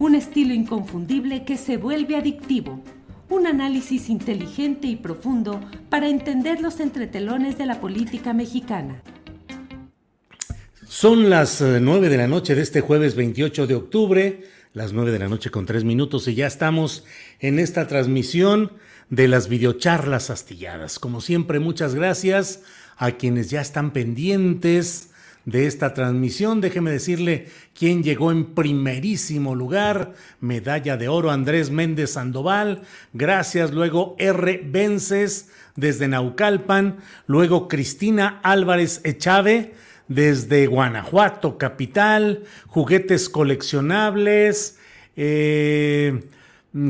Un estilo inconfundible que se vuelve adictivo. Un análisis inteligente y profundo para entender los entretelones de la política mexicana. Son las eh, 9 de la noche de este jueves 28 de octubre, las 9 de la noche con 3 minutos y ya estamos en esta transmisión de las videocharlas astilladas. Como siempre, muchas gracias a quienes ya están pendientes de esta transmisión. Déjeme decirle quién llegó en primerísimo lugar. Medalla de oro Andrés Méndez Sandoval. Gracias. Luego R. Vences desde Naucalpan. Luego Cristina Álvarez Echave desde Guanajuato, capital. Juguetes coleccionables. Eh,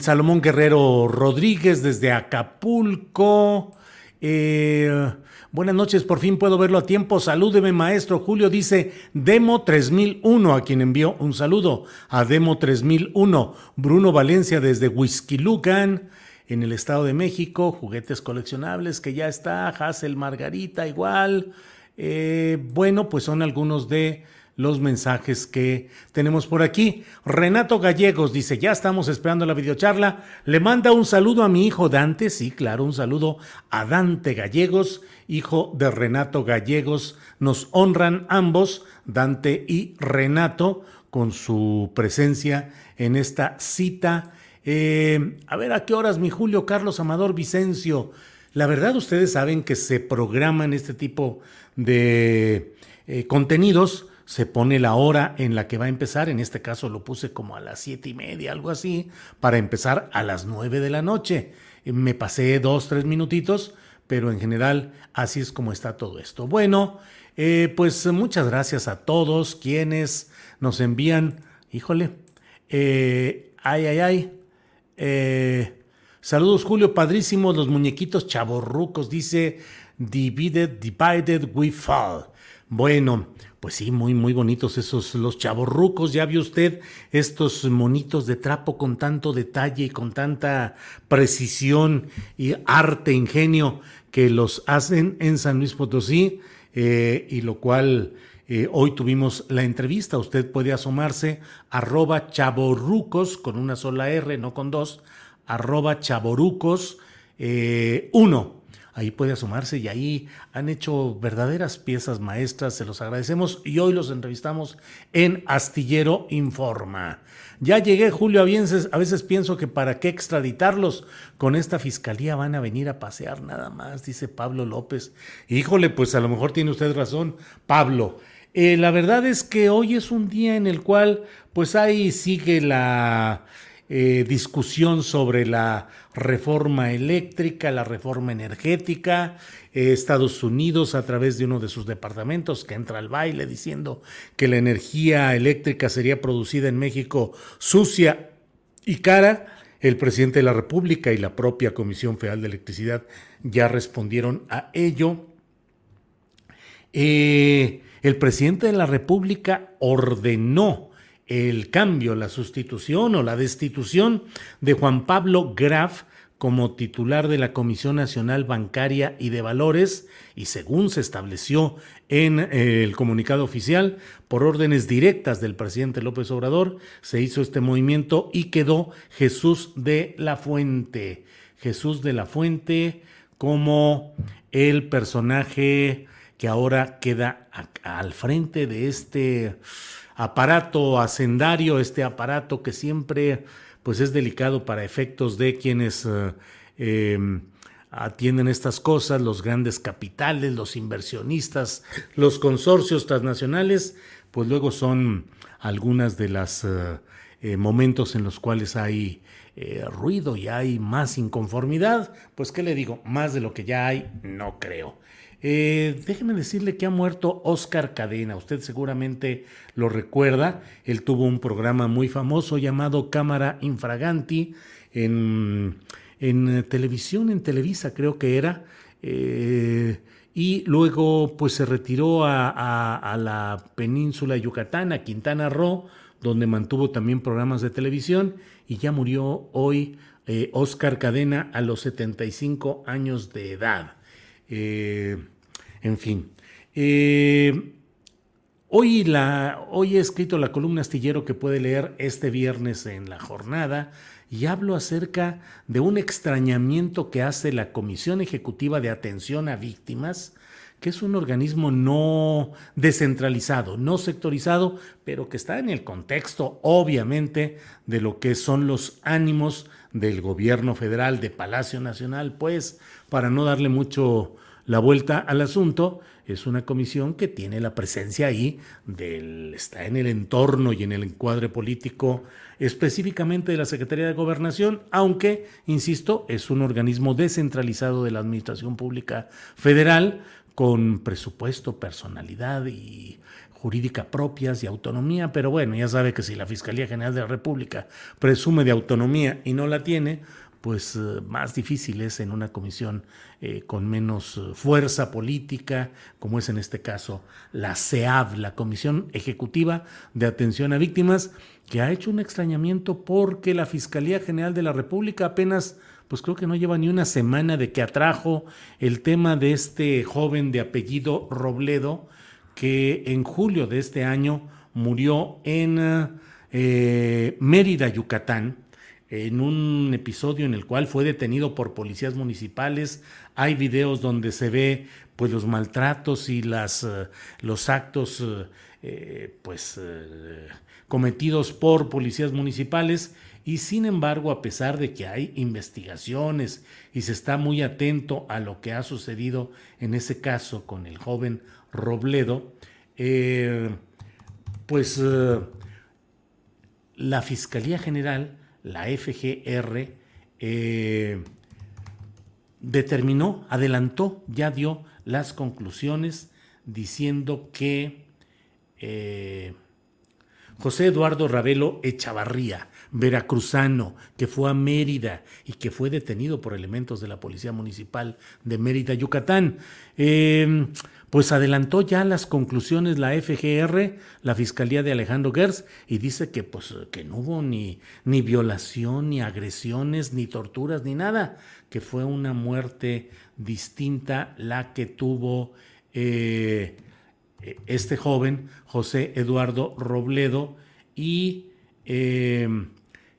Salomón Guerrero Rodríguez desde Acapulco. Eh, Buenas noches, por fin puedo verlo a tiempo. Salúdeme, maestro. Julio dice Demo 3001, a quien envió un saludo a Demo 3001. Bruno Valencia desde Huizquilucan, en el Estado de México. Juguetes coleccionables que ya está. Hassel Margarita, igual. Eh, bueno, pues son algunos de los mensajes que tenemos por aquí. Renato Gallegos dice, ya estamos esperando la videocharla. Le manda un saludo a mi hijo Dante, sí, claro, un saludo a Dante Gallegos, hijo de Renato Gallegos. Nos honran ambos, Dante y Renato, con su presencia en esta cita. Eh, a ver, ¿a qué horas mi Julio Carlos Amador Vicencio? La verdad, ustedes saben que se programan este tipo de eh, contenidos se pone la hora en la que va a empezar, en este caso lo puse como a las siete y media, algo así, para empezar a las nueve de la noche. Me pasé dos, tres minutitos, pero en general así es como está todo esto. Bueno, eh, pues muchas gracias a todos quienes nos envían, híjole, eh, ay, ay, ay, eh, saludos Julio, padrísimos los muñequitos chavorrucos, dice, divided, divided we fall. Bueno, pues sí, muy, muy bonitos esos, los chavorrucos. Ya vio usted estos monitos de trapo con tanto detalle y con tanta precisión y arte, ingenio que los hacen en San Luis Potosí, eh, y lo cual eh, hoy tuvimos la entrevista. Usted puede asomarse arroba chaborrucos con una sola R, no con dos, arroba chaborrucos eh, uno ahí puede asomarse y ahí han hecho verdaderas piezas maestras, se los agradecemos y hoy los entrevistamos en Astillero Informa. Ya llegué, Julio, a veces, a veces pienso que para qué extraditarlos, con esta fiscalía van a venir a pasear nada más, dice Pablo López. Híjole, pues a lo mejor tiene usted razón, Pablo. Eh, la verdad es que hoy es un día en el cual, pues ahí sigue la eh, discusión sobre la reforma eléctrica, la reforma energética. Eh, Estados Unidos, a través de uno de sus departamentos, que entra al baile diciendo que la energía eléctrica sería producida en México sucia y cara. El presidente de la República y la propia Comisión Federal de Electricidad ya respondieron a ello. Eh, el presidente de la República ordenó el cambio, la sustitución o la destitución de Juan Pablo Graf como titular de la Comisión Nacional Bancaria y de Valores y según se estableció en eh, el comunicado oficial, por órdenes directas del presidente López Obrador, se hizo este movimiento y quedó Jesús de la Fuente. Jesús de la Fuente como el personaje que ahora queda al frente de este aparato hacendario, este aparato que siempre pues es delicado para efectos de quienes eh, em, atienden estas cosas, los grandes capitales, los inversionistas, los consorcios transnacionales, pues luego son algunas de las eh, eh, momentos en los cuales hay ruido y hay más inconformidad, pues qué le digo, más de lo que ya hay, no creo. Eh, déjeme decirle que ha muerto Oscar Cadena. Usted seguramente lo recuerda. Él tuvo un programa muy famoso llamado Cámara Infraganti en, en televisión, en Televisa creo que era. Eh, y luego pues se retiró a, la península Yucatán, a Quintana Roo, donde mantuvo también programas de televisión y ya murió hoy eh, Oscar Cadena a los 75 años de edad. Eh, en fin. Eh, hoy, la, hoy he escrito la columna astillero que puede leer este viernes en la jornada y hablo acerca de un extrañamiento que hace la Comisión Ejecutiva de Atención a Víctimas, que es un organismo no descentralizado, no sectorizado, pero que está en el contexto, obviamente, de lo que son los ánimos del gobierno federal, de Palacio Nacional, pues, para no darle mucho la vuelta al asunto, es una comisión que tiene la presencia ahí, del, está en el entorno y en el encuadre político específicamente de la Secretaría de Gobernación, aunque, insisto, es un organismo descentralizado de la Administración Pública Federal con presupuesto, personalidad y jurídica propias y autonomía, pero bueno, ya sabe que si la Fiscalía General de la República presume de autonomía y no la tiene, pues eh, más difícil es en una comisión eh, con menos eh, fuerza política, como es en este caso la CEAV, la Comisión Ejecutiva de Atención a Víctimas, que ha hecho un extrañamiento porque la Fiscalía General de la República apenas, pues creo que no lleva ni una semana de que atrajo el tema de este joven de apellido Robledo, que en julio de este año murió en Mérida, Yucatán, en un episodio en el cual fue detenido por policías municipales. Hay videos donde se ve pues los maltratos y las, eh, los actos eh, eh, pues cometidos por policías municipales y sin embargo a pesar de que hay investigaciones y se está muy atento a lo que ha sucedido en ese caso con el joven Robledo, pues la Fiscalía General la FGR eh, determinó, adelantó, ya dio las conclusiones diciendo que eh, José Eduardo Ravelo Echavarría, veracruzano, que fue a Mérida y que fue detenido por elementos de la Policía Municipal de Mérida, Yucatán, eh, pues adelantó ya las conclusiones la FGR, la Fiscalía de Alejandro Gers, y dice que, pues, que no hubo ni, ni violación, ni agresiones, ni torturas, ni nada, que fue una muerte distinta la que tuvo eh, este joven, José Eduardo Robledo, y eh,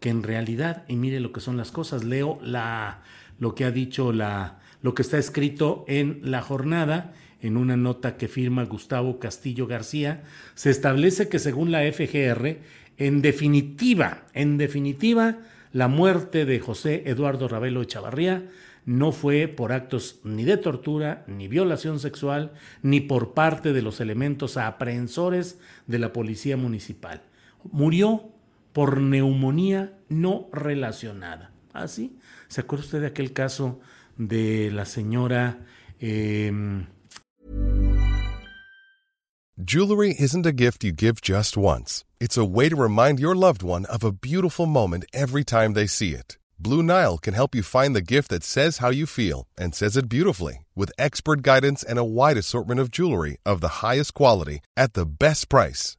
que en realidad, y mire lo que son las cosas, leo la, lo que ha dicho la, lo que está escrito en la jornada, en una nota que firma Gustavo Castillo García, se establece que según la FGR, en definitiva, en definitiva, la muerte de José Eduardo Ravelo Echavarría no fue por actos ni de tortura, ni violación sexual, ni por parte de los elementos aprehensores de la policía municipal. Murió por neumonía no relacionada. ¿Así? ¿Ah, ¿Se acuerda usted de aquel caso de la señora... Eh, Jewelry isn't a gift you give just once. It's a way to remind your loved one of a beautiful moment every time they see it. Blue Nile can help you find the gift that says how you feel and says it beautifully with expert guidance and a wide assortment of jewelry of the highest quality at the best price.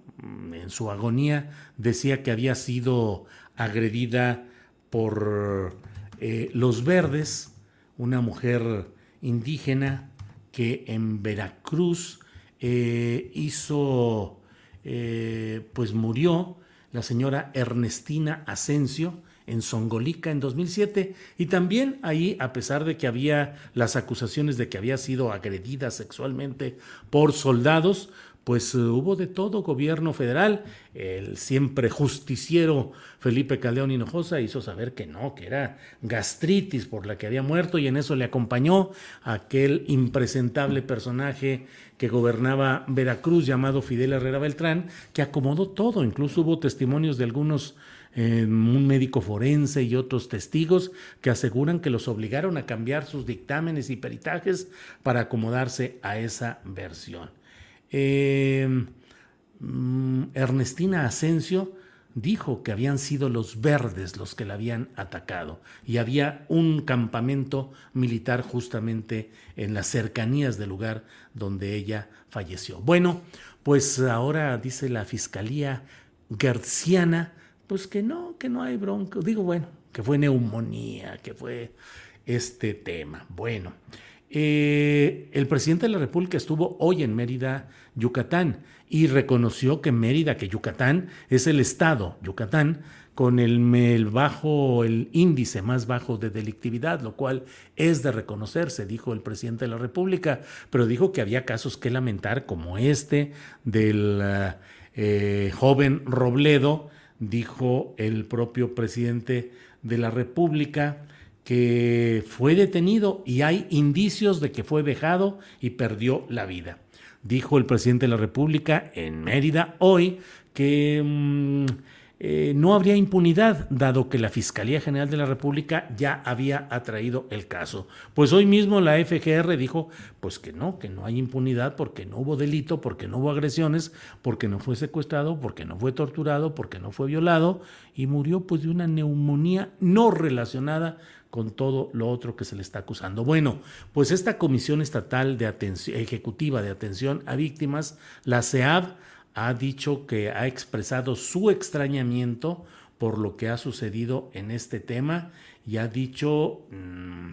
en su agonía decía que había sido agredida por eh, los verdes, una mujer indígena que en Veracruz eh, hizo, eh, pues murió la señora Ernestina Asensio en Songolica en 2007 y también ahí a pesar de que había las acusaciones de que había sido agredida sexualmente por soldados pues eh, hubo de todo gobierno federal. El siempre justiciero Felipe Caldeón Hinojosa hizo saber que no, que era gastritis por la que había muerto y en eso le acompañó aquel impresentable personaje que gobernaba Veracruz llamado Fidel Herrera Beltrán, que acomodó todo, incluso hubo testimonios de algunos eh, un médico forense y otros testigos que aseguran que los obligaron a cambiar sus dictámenes y peritajes para acomodarse a esa versión. Eh, mm, Ernestina Asensio dijo que habían sido los verdes los que la habían atacado y había un campamento militar justamente en las cercanías del lugar donde ella falleció. Bueno, pues ahora dice la Fiscalía Gerciana, pues que no, que no hay bronco. Digo, bueno, que fue neumonía, que fue este tema. Bueno, eh, el presidente de la República estuvo hoy en Mérida, Yucatán, y reconoció que Mérida, que Yucatán, es el estado, Yucatán, con el, bajo, el índice más bajo de delictividad, lo cual es de reconocerse, dijo el presidente de la República, pero dijo que había casos que lamentar, como este del eh, joven Robledo, dijo el propio presidente de la República, que fue detenido y hay indicios de que fue vejado y perdió la vida. Dijo el presidente de la República en Mérida hoy que mm, eh, no habría impunidad, dado que la Fiscalía General de la República ya había atraído el caso. Pues hoy mismo la FGR dijo, pues que no, que no hay impunidad porque no hubo delito, porque no hubo agresiones, porque no fue secuestrado, porque no fue torturado, porque no fue violado y murió pues de una neumonía no relacionada con todo lo otro que se le está acusando. Bueno, pues esta Comisión Estatal de Atención, Ejecutiva de Atención a Víctimas, la CEAV, ha dicho que ha expresado su extrañamiento por lo que ha sucedido en este tema y ha dicho mm,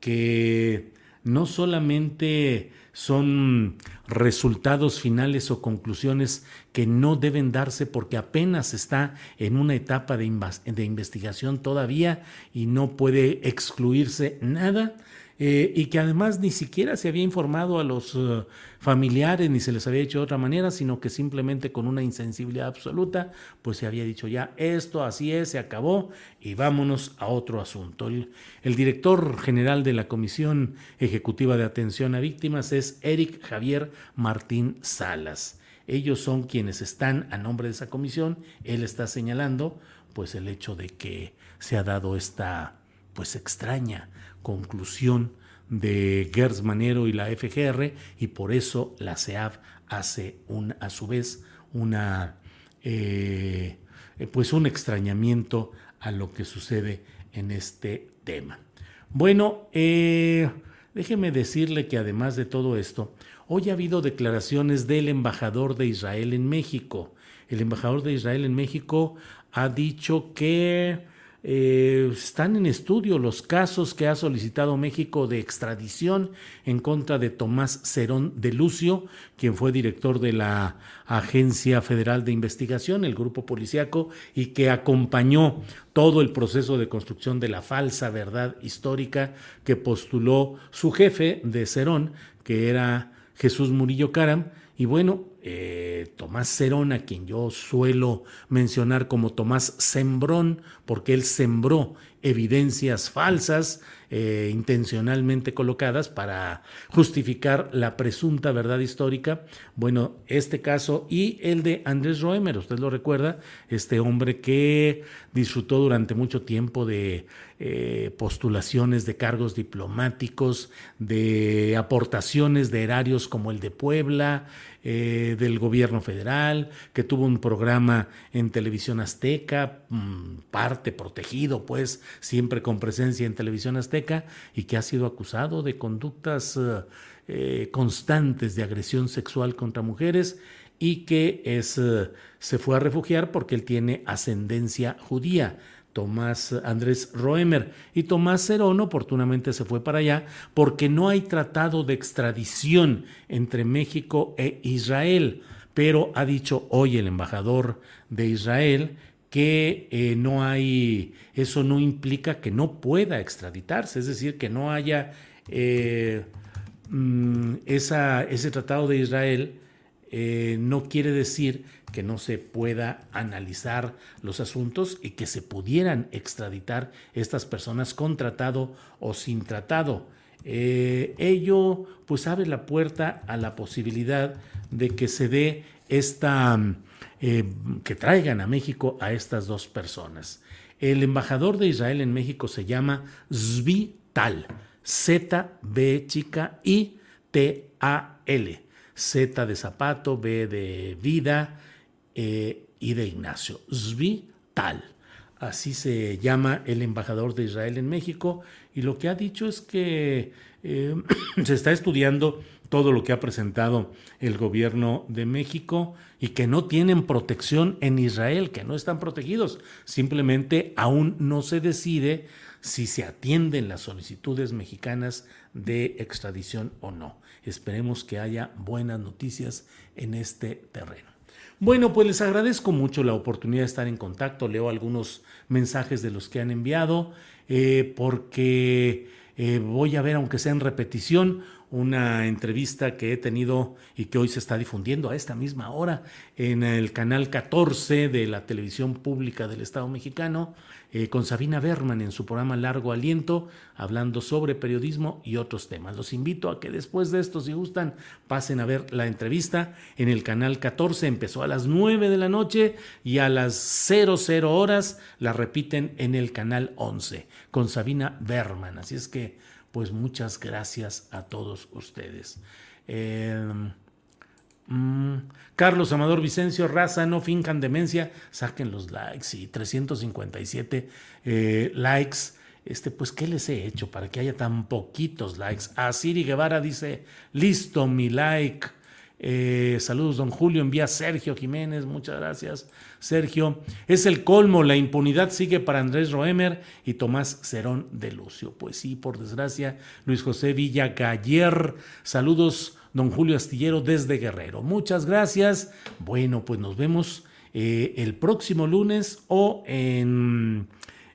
que no solamente son resultados finales o conclusiones que no deben darse porque apenas está en una etapa de, investigación todavía y no puede excluirse nada, eh, y que además ni siquiera se había informado a los eh, familiares ni se les había hecho de otra manera, sino que simplemente con una insensibilidad absoluta, pues se había dicho ya esto, así es, se acabó y vámonos a otro asunto. El, el director general de la Comisión Ejecutiva de Atención a Víctimas es Eric Javier Martín Salas. Ellos son quienes están a nombre de esa comisión. Él está señalando pues el hecho de que se ha dado esta pues extraña conclusión de Gers Manero y la FGR y por eso la CEAF hace un, a su vez una, eh, pues un extrañamiento a lo que sucede en este tema. Bueno, eh, déjeme decirle que además de todo esto, hoy ha habido declaraciones del embajador de Israel en México. El embajador de Israel en México ha dicho que eh, están en estudio los casos que ha solicitado México de extradición en contra de Tomás Cerón de Lucio, quien fue director de la Agencia Federal de Investigación, el grupo policíaco, y que acompañó todo el proceso de construcción de la falsa verdad histórica que postuló su jefe de Cerón, que era Jesús Murillo Caram, y bueno, eh, Tomás Cerón, a quien yo suelo mencionar como Tomás Sembrón, porque él sembró evidencias falsas eh, intencionalmente colocadas para justificar la presunta verdad histórica. Bueno, este caso y el de Andrés Roemer, usted lo recuerda, este hombre que disfrutó durante mucho tiempo de eh, postulaciones de cargos diplomáticos, de aportaciones de erarios como el de Puebla, eh, del gobierno federal, que tuvo un programa en televisión azteca, mm, parte protegido, pues, siempre con presencia en televisión azteca, y que ha sido acusado de conductas eh, eh, constantes de agresión sexual contra mujeres y que es, se fue a refugiar porque él tiene ascendencia judía. Tomás Andrés Roemer. Y Tomás Cerón oportunamente se fue para allá porque no hay tratado de extradición entre México e Israel. Pero ha dicho hoy el embajador de Israel que eh, no hay, eso no implica que no pueda extraditarse, es decir, que no haya eh, mm, esa, ese tratado de Israel, eh, no quiere decir que no se pueda analizar los asuntos y que se pudieran extraditar estas personas con tratado o sin tratado. Ello pues abre la puerta a la posibilidad de que se dé esta, eh, que traigan a México a estas dos personas. El embajador de Israel en México se llama Zvi Tal, Z, B chica, I, T, A, L. Z de zapato, B de vida, y de Ignacio. Zvi Tal. Así se llama el embajador de Israel en México y lo que ha dicho es que eh, se está estudiando todo lo que ha presentado el gobierno de México y que no tienen protección en Israel, que no están protegidos. Simplemente aún no se decide si se atienden las solicitudes mexicanas de extradición o no. Esperemos que haya buenas noticias en este terreno. Bueno, pues les agradezco mucho la oportunidad de estar en contacto. Leo algunos mensajes de los que han enviado, eh, porque eh, voy a ver, aunque sea en repetición, una entrevista que he tenido y que hoy se está difundiendo a esta misma hora en el canal 14 de la televisión pública del Estado mexicano, eh, con Sabina Berman en su programa Largo Aliento, hablando sobre periodismo y otros temas. Los invito a que después de esto, si gustan, pasen a ver la entrevista en el canal 14. Empezó a las 9 de la noche y a las 00 horas la repiten en el canal 11 con Sabina Berman. Así es que pues muchas gracias a todos ustedes. Mm, Carlos Amador Vicencio Raza, no fincan demencia, saquen los likes y 357 eh, likes. Este, pues, ¿qué les he hecho para que haya tan poquitos likes? A Siri Guevara dice, listo mi like. Eh, saludos, don Julio. Envía Sergio Jiménez. Muchas gracias, Sergio. Es el colmo. La impunidad sigue para Andrés Roemer y Tomás Cerón de Lucio. Pues sí, por desgracia, Luis José Villa Galler. Saludos, don Julio Astillero desde Guerrero. Muchas gracias. Bueno, pues nos vemos eh, el próximo lunes o en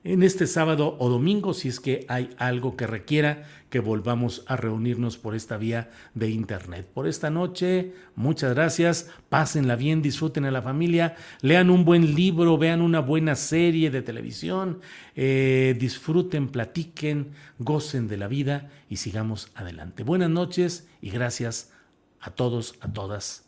en este sábado o domingo si es que hay algo que requiera que volvamos a reunirnos por esta vía de internet. Por esta noche, muchas gracias, pásenla bien, disfruten a la familia, lean un buen libro, vean una buena serie de televisión, eh, disfruten, platiquen, gocen de la vida y sigamos adelante. Buenas noches y gracias a todos, a todas